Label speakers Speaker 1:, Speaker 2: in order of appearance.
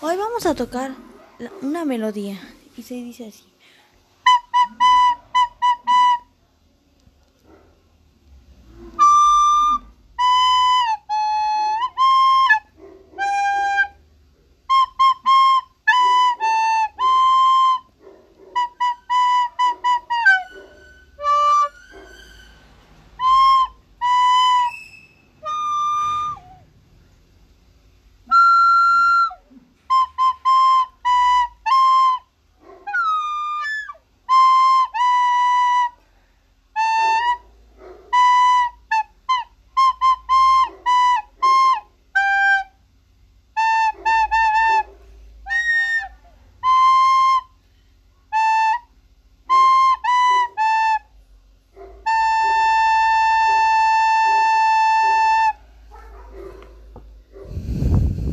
Speaker 1: Hoy vamos a tocar una melodía y se dice así.